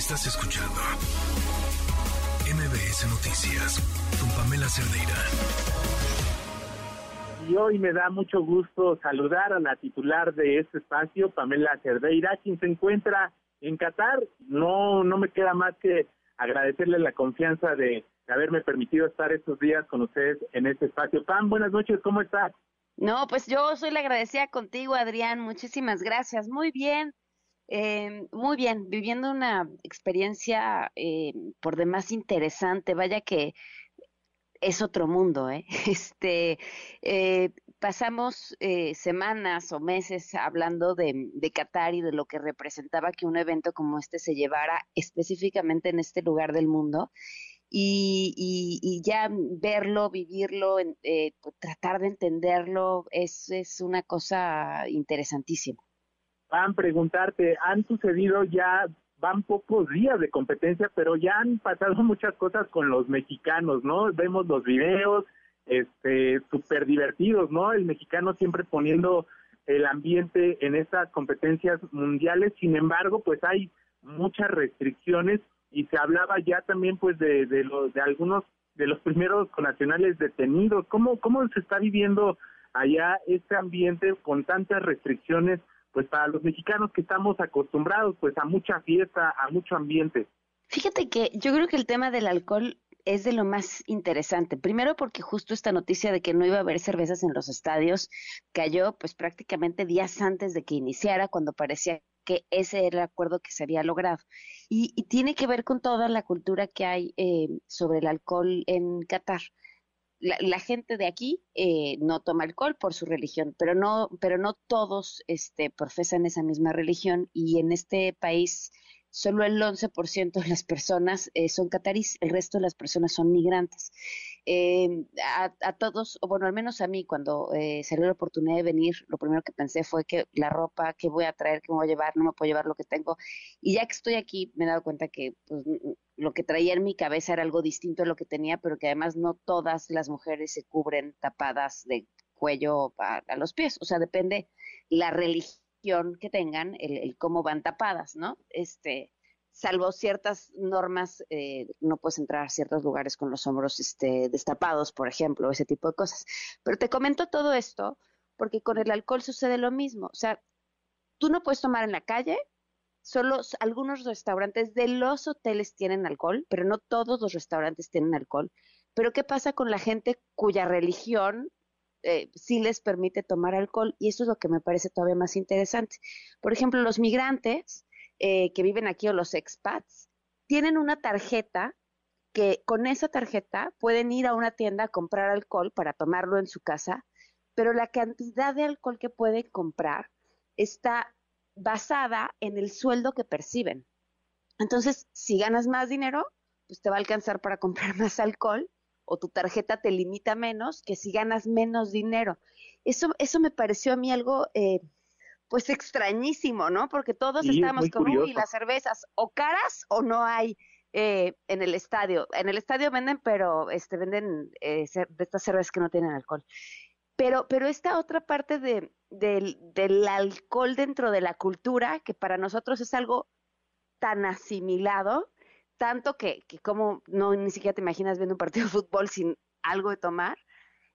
Estás escuchando MBS Noticias con Pamela Cerdeira. Y hoy me da mucho gusto saludar a la titular de este espacio, Pamela Cerdeira, quien se encuentra en Qatar. No, no me queda más que agradecerle la confianza de haberme permitido estar estos días con ustedes en este espacio. Pam, buenas noches, ¿cómo estás? No, pues yo soy la agradecida contigo, Adrián. Muchísimas gracias. Muy bien, eh, muy bien. Viviendo una experiencia eh, por demás interesante. Vaya que es otro mundo, ¿eh? Este, eh, pasamos eh, semanas o meses hablando de, Qatar y de lo que representaba que un evento como este se llevara específicamente en este lugar del mundo y, ya verlo, vivirlo, eh, tratar de entenderlo es una cosa interesantísima. Van preguntarte, han sucedido ya, van pocos días de competencia, pero ya han pasado muchas cosas con los mexicanos, ¿no? Vemos los videos, este, súper divertidos, ¿no? El mexicano siempre poniendo el ambiente en estas competencias mundiales, sin embargo, pues hay muchas restricciones y se hablaba ya también pues de, de, los, de algunos de los primeros nacionales detenidos. ¿Cómo, ¿Cómo se está viviendo allá este ambiente con tantas restricciones pues para los mexicanos que estamos acostumbrados pues a mucha fiesta, a mucho ambiente? Fíjate que yo creo que el tema del alcohol es de lo más interesante. Primero porque justo esta noticia de que no iba a haber cervezas en los estadios cayó pues prácticamente días antes de que iniciara, cuando parecía que ese era el acuerdo que se había logrado. Y, tiene que ver con toda la cultura que hay eh, sobre el alcohol en Qatar. La, gente de aquí eh, no toma alcohol por su religión, pero no, pero no todos este, profesan esa misma religión y en este país solo el 11% de las personas eh, son catarís, el resto de las personas son migrantes. Eh, a, todos, o bueno, al menos a mí, cuando eh, salió la oportunidad de venir, lo primero que pensé fue que la ropa, que voy a traer, que me voy a llevar, no me puedo llevar lo que tengo. Y ya que estoy aquí, me he dado cuenta que pues, lo que traía en mi cabeza era algo distinto a lo que tenía, pero que además no todas las mujeres se cubren tapadas de cuello a, a los pies. O sea, depende la religión que tengan, el, cómo van tapadas, ¿no? Este, salvo ciertas normas, eh, no puedes entrar a ciertos lugares con los hombros este, destapados, por ejemplo, ese tipo de cosas. Pero te comento todo esto porque con el alcohol sucede lo mismo. O sea, tú no puedes tomar en la calle, solo algunos restaurantes de los hoteles tienen alcohol, pero no todos los restaurantes tienen alcohol. Pero ¿qué pasa con la gente cuya religión eh, sí les permite tomar alcohol y eso es lo que me parece todavía más interesante. Por ejemplo, los migrantes eh, que viven aquí o los expats tienen una tarjeta que con esa tarjeta pueden ir a una tienda a comprar alcohol para tomarlo en su casa, pero la cantidad de alcohol que pueden comprar está basada en el sueldo que perciben. Entonces, si ganas más dinero, pues te va a alcanzar para comprar más alcohol o tu tarjeta te limita menos que si ganas menos dinero. Eso, eso me pareció a mí algo eh, pues extrañísimo, ¿no? Porque todos estamos con, uy, las cervezas o caras o no hay eh, en el estadio. En el estadio venden, pero este venden eh, de estas cervezas que no tienen alcohol. Pero, pero esta otra parte de, del, del alcohol dentro de la cultura, que para nosotros es algo tan asimilado, tanto que, que como no ni siquiera te imaginas viendo un partido de fútbol sin algo de tomar,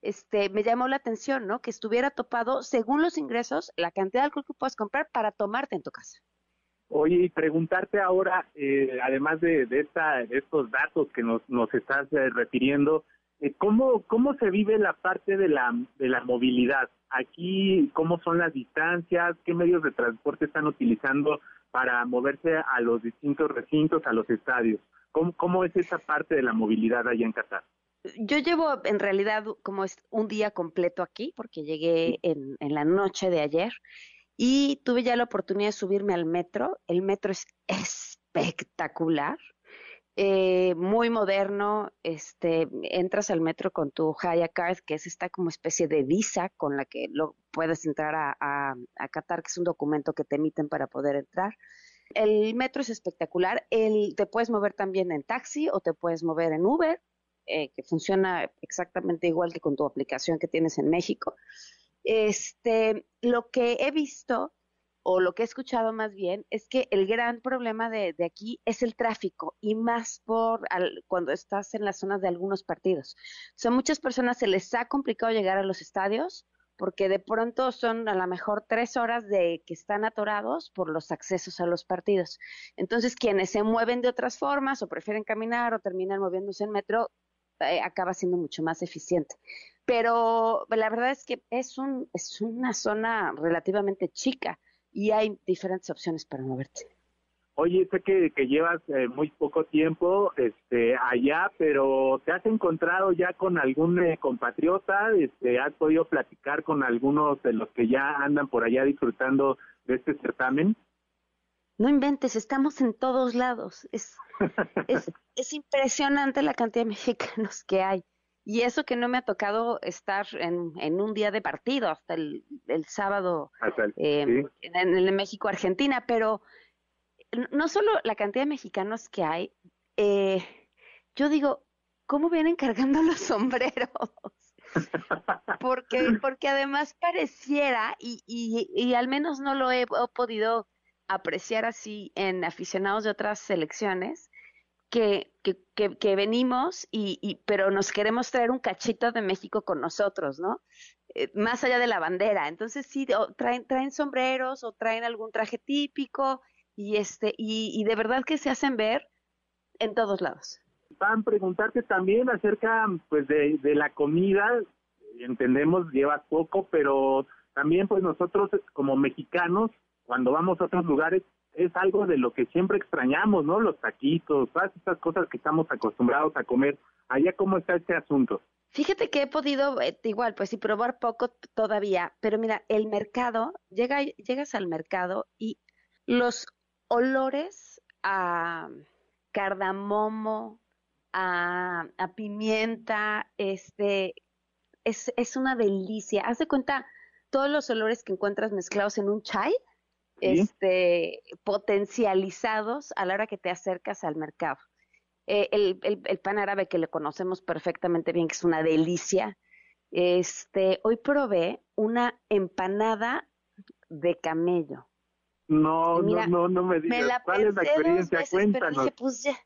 este, me llamó la atención, ¿no? Que estuviera topado, según los ingresos, la cantidad de alcohol que puedes comprar para tomarte en tu casa. Oye, y preguntarte ahora, eh, además de, de, esta, de estos datos que nos, nos estás eh, refiriendo, eh, ¿cómo, ¿cómo se vive la parte de la, de la movilidad? Aquí, ¿cómo son las distancias? ¿Qué medios de transporte están utilizando para moverse a los distintos recintos, a los estadios. ¿Cómo, cómo es esa parte de la movilidad allá en Qatar? Yo llevo en realidad como es un día completo aquí, porque llegué en, la noche de ayer y tuve ya la oportunidad de subirme al metro. El metro es espectacular. Eh, muy moderno, este, entras al metro con tu Haya Card, que es esta como especie de visa con la que lo puedes entrar a, a, Qatar, que es un documento que te emiten para poder entrar. El metro es espectacular, te puedes mover también en taxi o te puedes mover en Uber, eh, que funciona exactamente igual que con tu aplicación que tienes en México. Este, lo que he visto o lo que he escuchado más bien, es que el gran problema de, aquí es el tráfico y más por cuando estás en las zonas de algunos partidos. O sea, muchas personas se les ha complicado llegar a los estadios porque de pronto son a lo mejor tres horas de que están atorados por los accesos a los partidos. Entonces, quienes se mueven de otras formas o prefieren caminar o terminan moviéndose en metro, eh, acaba siendo mucho más eficiente. Pero la verdad es que es, un, es una zona relativamente chica y hay diferentes opciones para moverte. Oye, sé que, que llevas eh, muy poco tiempo este, allá, pero ¿te has encontrado ya con algún eh, compatriota? Este, ¿Has podido platicar con algunos de los que ya andan por allá disfrutando de este certamen? No inventes, estamos en todos lados. Es, es, es impresionante la cantidad de mexicanos que hay. Y eso que no me ha tocado estar en, en un día de partido, hasta el, el sábado eh, en, en México-Argentina, pero no solo la cantidad de mexicanos que hay, eh, yo digo, ¿cómo vienen cargando los sombreros? porque, porque además pareciera, y, y, y al menos no lo he, podido apreciar así en aficionados de otras selecciones, que, que, que, venimos, y, y, pero nos queremos traer un cachito de México con nosotros, ¿no? Eh, más allá de la bandera. Entonces sí, traen, traen sombreros o traen algún traje típico y este y, de verdad que se hacen ver en todos lados. Van a preguntarte también acerca pues de, de la comida, entendemos llevas poco, pero también pues nosotros como mexicanos cuando vamos a otros lugares es algo de lo que siempre extrañamos, ¿no? Los taquitos, todas estas cosas que estamos acostumbrados a comer. Allá cómo está este asunto. Fíjate que he podido, eh, igual, pues sí, probar poco todavía, pero mira, el mercado, llega, llegas al mercado y los olores a cardamomo, a, pimienta, este, es, es, una delicia. Haz de cuenta todos los olores que encuentras mezclados en un chai, este, potencializados a la hora que te acercas al mercado. Eh, el, el, pan árabe que le conocemos perfectamente bien, que es una delicia. Este, hoy probé una empanada de camello. No, no, no, no me digas. ¿Cuál es la experiencia? Cuéntanos. pues ya,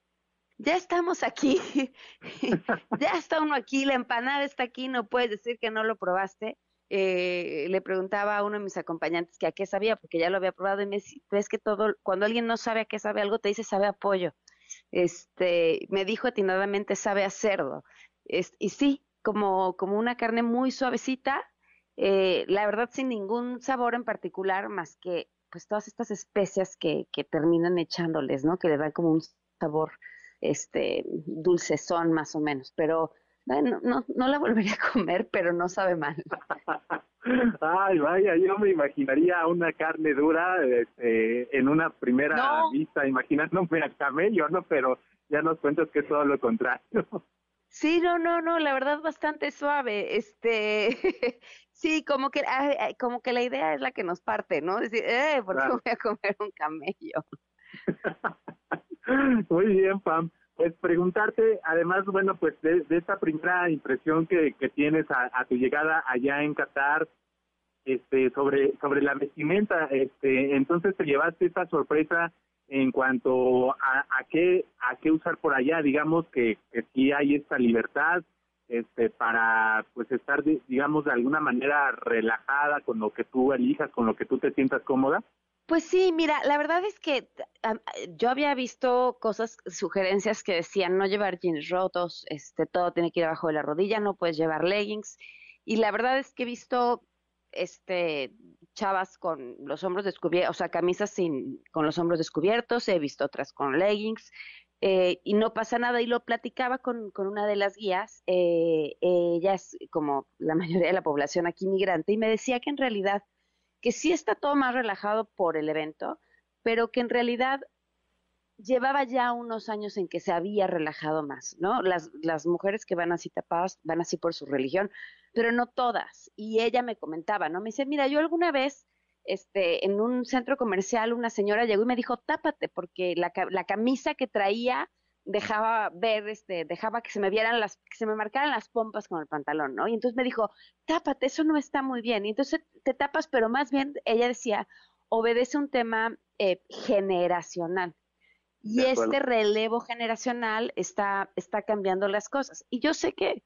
ya estamos aquí. ya está uno aquí, la empanada está aquí, no puedes decir que no lo probaste. Eh, le preguntaba a uno de mis acompañantes que a qué sabía, porque ya lo había probado y me dice, ves que todo, cuando alguien no sabe a qué sabe algo, te dice sabe a pollo. Este, me dijo atinadamente sabe a cerdo. y sí, como, como una carne muy suavecita, eh, la verdad sin ningún sabor en particular, más que pues todas estas especias que, que terminan echándoles, ¿no? Que le dan como un sabor este dulcezón más o menos, pero bueno, no, no la volvería a comer, pero no sabe mal. Ay, vaya, yo me imaginaría una carne dura este, en una primera vista, imaginándome a camello, ¿no? Pero ya nos cuentas que es todo lo contrario. Sí, no, no, no, la verdad bastante suave. Este, sí, como que, como que la idea es la que nos parte, ¿no? Decir, eh, ¿por qué voy a comer un camello? Muy bien, Pam. Pues preguntarte, además, bueno, pues de, esta primera impresión que, que tienes a, tu llegada allá en Qatar, este, sobre sobre la vestimenta, este, entonces te llevaste esta sorpresa en cuanto a, a qué a qué usar por allá digamos que, que sí hay esta libertad este para pues estar digamos de alguna manera relajada con lo que tú elijas con lo que tú te sientas cómoda pues sí, mira, la verdad es que yo había visto cosas, sugerencias que decían no llevar jeans rotos, este, todo tiene que ir abajo de la rodilla, no puedes llevar leggings. Y la verdad es que he visto este chavas con los hombros descubiertos, o sea, camisas sin, con los hombros descubiertos, he visto otras con leggings, eh, y no pasa nada. Y lo platicaba con, con una de las guías, eh, ella es como la mayoría de la población aquí migrante, y me decía que en realidad, que sí está todo más relajado por el evento, pero que en realidad llevaba ya unos años en que se había relajado más, ¿no? Las, las mujeres que van así tapadas van así por su religión, pero no todas. Y ella me comentaba, ¿no? Me dice, mira, yo alguna vez, este, en un centro comercial, una señora llegó y me dijo, tápate, porque la, la camisa que traía dejaba ver, este, dejaba que se me vieran las, que se me marcaran las pompas con el pantalón, ¿no? Y entonces me dijo, tápate, eso no está muy bien. Y entonces te tapas, pero más bien ella decía, obedece un tema eh, generacional. Y este relevo generacional está, está cambiando las cosas. Y yo sé que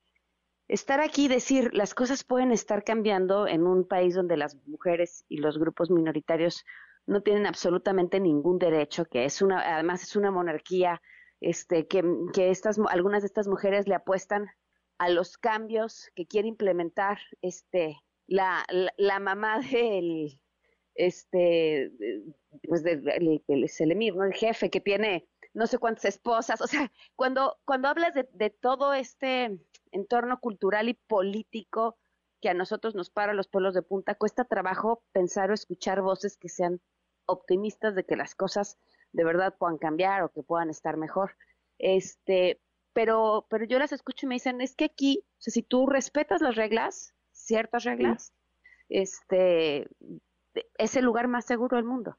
estar aquí y decir las cosas pueden estar cambiando en un país donde las mujeres y los grupos minoritarios no tienen absolutamente ningún derecho, que es una, además es una monarquía, este, que, que estas, algunas de estas mujeres le apuestan a los cambios que quiere implementar este, la, la, mamá del, este, pues del, el, ¿no? El jefe que tiene no sé cuántas esposas, o sea, cuando, cuando hablas de, de, todo este entorno cultural y político que a nosotros nos para los pueblos de punta, cuesta trabajo pensar o escuchar voces que sean optimistas de que las cosas de verdad puedan cambiar o que puedan estar mejor. Este, pero, pero yo las escucho y me dicen, es que aquí, o sea, si tú respetas las reglas, ciertas reglas, este, es el lugar más seguro del mundo,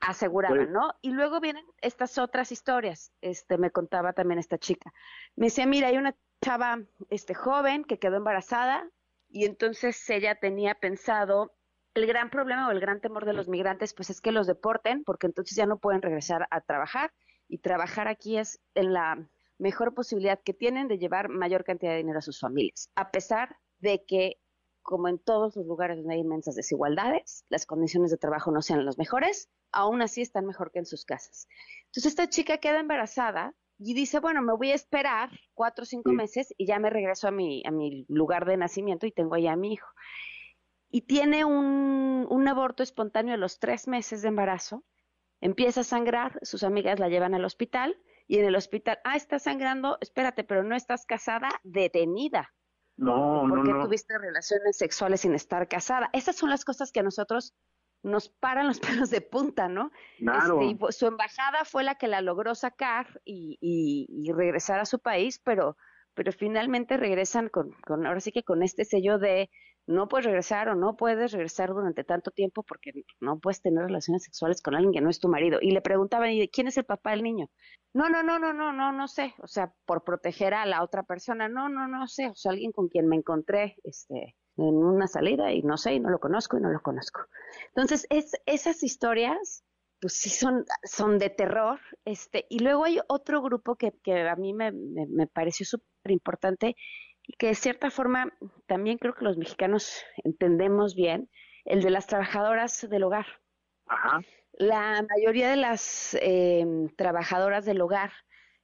aseguraban, ¿no? Y luego vienen estas otras historias, este, me contaba también esta chica. Me decía, mira, hay una chava, este, joven que quedó embarazada y entonces ella tenía pensado el gran problema o el gran temor de los migrantes, pues es que los deporten, porque entonces ya no pueden regresar a trabajar y trabajar aquí es en la mejor posibilidad que tienen de llevar mayor cantidad de dinero a sus familias, a pesar de que, como en todos los lugares donde hay inmensas desigualdades, las condiciones de trabajo no sean las mejores, aún así están mejor que en sus casas. Entonces esta chica queda embarazada y dice, bueno, me voy a esperar cuatro o cinco meses y ya me regreso a mi, a mi lugar de nacimiento y tengo allá a mi hijo. Y tiene un, un aborto espontáneo a los tres meses de embarazo, empieza a sangrar, sus amigas la llevan al hospital, y en el hospital, ah, está sangrando, espérate, pero no estás casada, detenida. No, no, no. Porque tuviste relaciones sexuales sin estar casada. Esas son las cosas que a nosotros nos paran los pelos de punta, ¿no? Claro. Este, su embajada fue la que la logró sacar y, y, regresar a su país, pero, pero finalmente regresan con, con, ahora sí que con este sello de no puedes regresar o no puedes regresar durante tanto tiempo porque no puedes tener relaciones sexuales con alguien que no es tu marido. Y le preguntaban, ¿y quién es el papá del niño? No, no, no, no, no, no, no sé. O sea, por proteger a la otra persona. No, no, no sé. O sea, alguien con quien me encontré este, en una salida y no sé, y no lo conozco y no lo conozco. Entonces, es, esas historias, pues sí son, son de terror. Este, y luego hay otro grupo que, que a mí me, me, me pareció súper importante que de cierta forma también creo que los mexicanos entendemos bien, el de las trabajadoras del hogar. Ajá. La mayoría de las eh, trabajadoras del hogar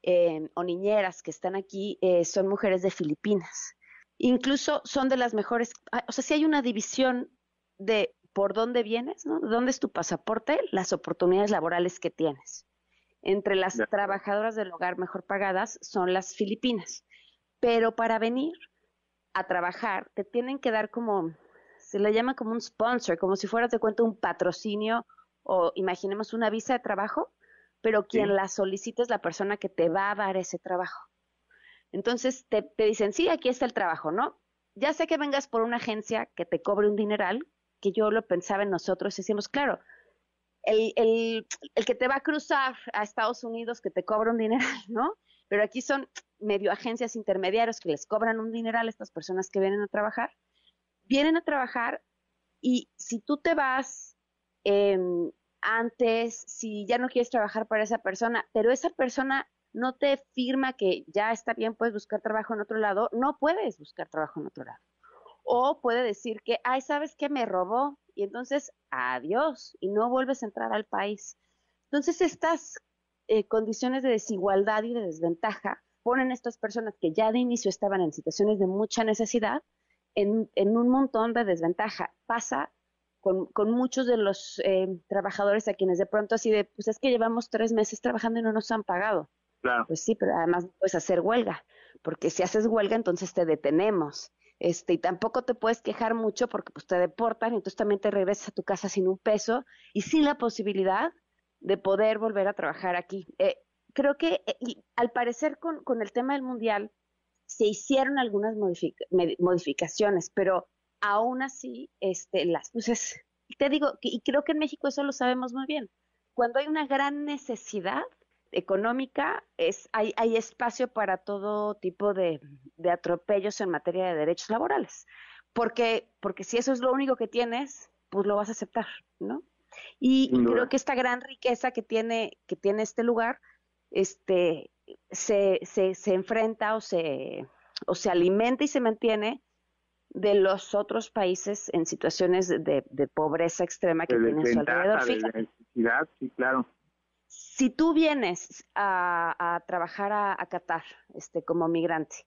eh, o niñeras que están aquí eh, son mujeres de Filipinas. Incluso son de las mejores, ah, o sea, si hay una división de por dónde vienes, ¿no? ¿Dónde es tu pasaporte? Las oportunidades laborales que tienes. Entre las trabajadoras del hogar mejor pagadas son las filipinas pero para venir a trabajar te tienen que dar como, se le llama como un sponsor, como si fueras de cuenta un patrocinio o imaginemos una visa de trabajo, pero quien la solicita es la persona que te va a dar ese trabajo. Entonces te, te dicen, sí, aquí está el trabajo, ¿no? Ya sé que vengas por una agencia que te cobre un dineral, que yo lo pensaba en nosotros, decimos, claro, el, el, el que te va a cruzar a Estados Unidos, que te cobra un dineral, ¿no? Pero aquí son medio agencias intermediarios que les cobran un dineral a estas personas que vienen a trabajar. Vienen a trabajar y si tú te vas em, antes, si ya no quieres trabajar para esa persona, pero esa persona no te firma que ya está bien, puedes buscar trabajo en otro lado, no puedes buscar trabajo en otro lado. O puede decir que, ay, ¿sabes qué? Me robó. Y entonces, adiós, y no vuelves a entrar al país. Entonces, estas eh, condiciones de desigualdad y de desventaja ponen a estas personas que ya de inicio estaban en situaciones de mucha necesidad en, un montón de desventaja. Pasa con, muchos de los eh, trabajadores a quienes de pronto así de, pues es que llevamos tres meses trabajando y no nos han pagado. Claro. Pues sí, pero además puedes hacer huelga, porque si haces huelga entonces te detenemos. Este, y tampoco te puedes quejar mucho porque pues te deportan y entonces también te regresas a tu casa sin un peso y sin la posibilidad de poder volver a trabajar aquí. Eh, creo que, eh, y al parecer con, con, el tema del mundial, se hicieron algunas modificaciones, pero aún así, este, las luces, te digo, y creo que en México eso lo sabemos muy bien. Cuando hay una gran necesidad económica, es, hay, hay espacio para todo tipo de, de atropellos en materia de derechos laborales. Porque, porque si eso es lo único que tienes, pues lo vas a aceptar, ¿no? Y, creo que esta gran riqueza que tiene, que tiene este lugar, este, se, se, se enfrenta o se, o se alimenta y se mantiene de los otros países en situaciones de, pobreza extrema que tienen a su alrededor. sí, claro. Si tú vienes a, trabajar a, Qatar este, como migrante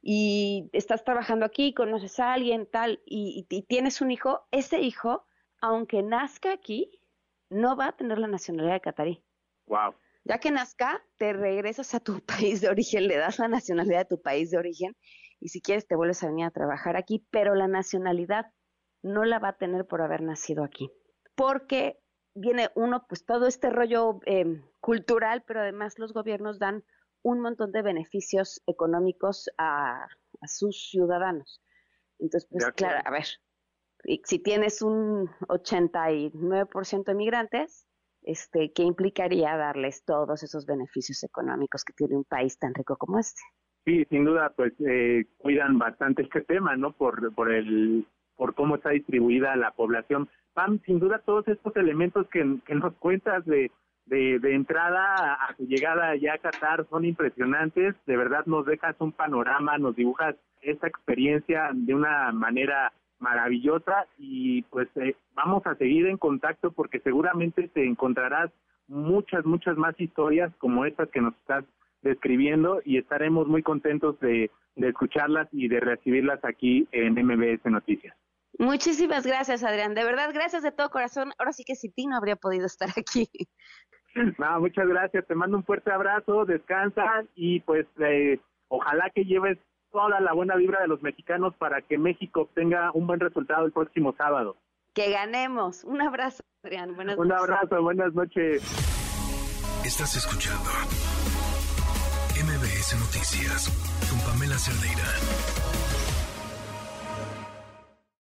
y estás trabajando aquí, conoces a alguien tal y, tienes un hijo, ese hijo, aunque nazca aquí, no va a tener la nacionalidad de catarí. Wow. Ya que nazca, te regresas a tu país de origen, le das la nacionalidad de tu país de origen y si quieres te vuelves a venir a trabajar aquí, pero la nacionalidad no la va a tener por haber nacido aquí. Porque viene uno, pues todo este rollo em, cultural, pero además los gobiernos dan un montón de beneficios económicos a, sus ciudadanos. Entonces, pues claro, a ver, si tienes un 89% de migrantes, este, ¿qué implicaría darles todos esos beneficios económicos que tiene un país tan rico como este? Sí, sin duda, pues eh, cuidan bastante este tema, ¿no? Por, por el por cómo está distribuida la población. Pam, sin duda todos estos elementos que, nos cuentas de, de, entrada a su llegada ya a Qatar son impresionantes. De verdad nos dejas un panorama, nos dibujas esta experiencia de una manera maravillosa y pues eh, vamos a seguir en contacto porque seguramente te encontrarás muchas, muchas más historias como estas que nos estás describiendo y estaremos muy contentos de, escucharlas y de recibirlas aquí en MBS Noticias. Muchísimas gracias, Adrián. De verdad, gracias de todo corazón. Ahora sí que sin ti no habría podido estar aquí. No, muchas gracias. Te mando un fuerte abrazo, descansa y pues eh, ojalá que lleves toda la buena vibra de los mexicanos para que México obtenga un buen resultado el próximo sábado. Que ganemos. Un abrazo, Adrián. Buenas un abrazo, buenas noches. Estás escuchando MBS Noticias con Pamela Cerdeira.